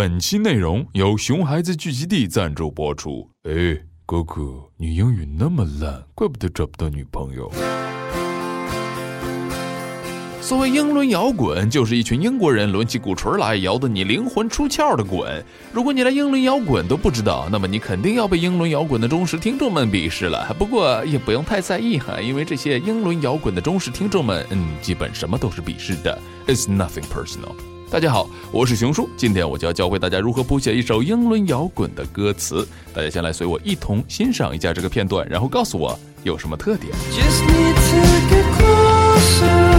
本期内容由熊孩子聚集地赞助播出。哎，哥哥，你英语那么烂，怪不得找不到女朋友。所谓英伦摇滚，就是一群英国人抡起鼓槌来摇得你灵魂出窍的滚。如果你连英伦摇滚都不知道，那么你肯定要被英伦摇滚的忠实听众们鄙视了。不过也不用太在意哈，因为这些英伦摇滚的忠实听众们，嗯，基本什么都是鄙视的。It's nothing personal。大家好，我是熊叔，今天我就要教会大家如何谱写一首英伦摇滚的歌词。大家先来随我一同欣赏一下这个片段，然后告诉我有什么特点。Just need to get closer,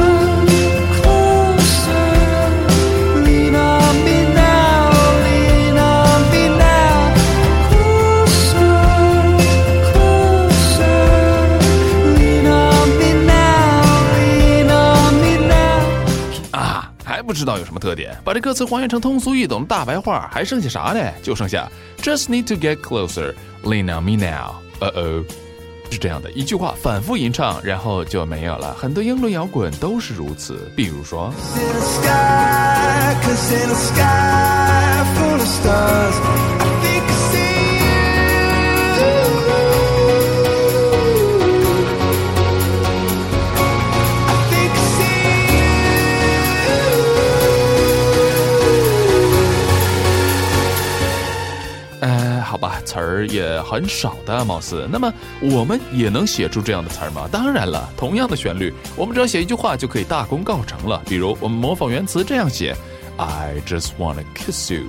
不知道有什么特点？把这歌词还原成通俗易懂的大白话，还剩下啥呢？就剩下 Just need to get closer, lean on me now。呃哦，是这样的一句话反复吟唱，然后就没有了。很多英伦摇滚都是如此，比如说。In a sky, cause in a sky 呃，好吧，词儿也很少的，貌似。那么我们也能写出这样的词儿吗？当然了，同样的旋律，我们只要写一句话就可以大功告成了。比如，我们模仿原词这样写：I just wanna kiss you,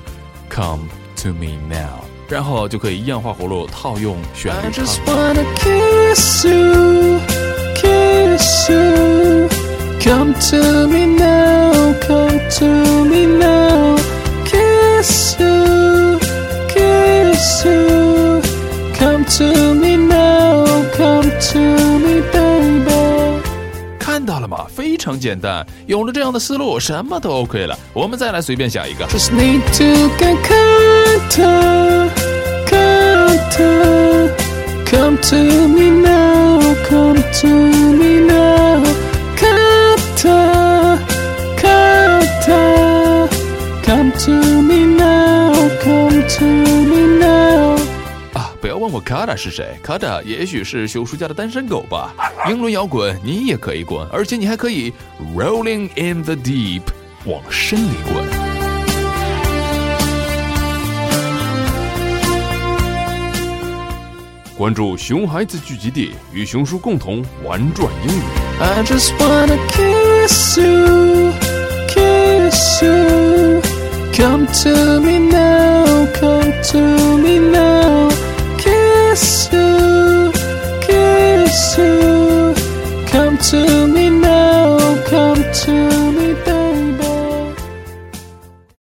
come to me now。然后就可以一样画葫芦套用旋律 I just。wanna kiss you, kiss you. Come to me now, come to me now. 看到了吗？非常简单，有了这样的思路，什么都 OK 了。我们再来随便想一个。Just need to get contact, contact. Come to me now, come to me 我 Kada 是谁，Kada 也许是修书家的单身狗吧。英伦摇滚你也可以滚，而且你还可以 rolling in the deep 往深里滚。关注熊孩子聚集地，与熊叔共同玩转英语。I just wanna kiss you, kiss you. Come to me now, come to me now. kiss you, kiss you. Come to me now, come to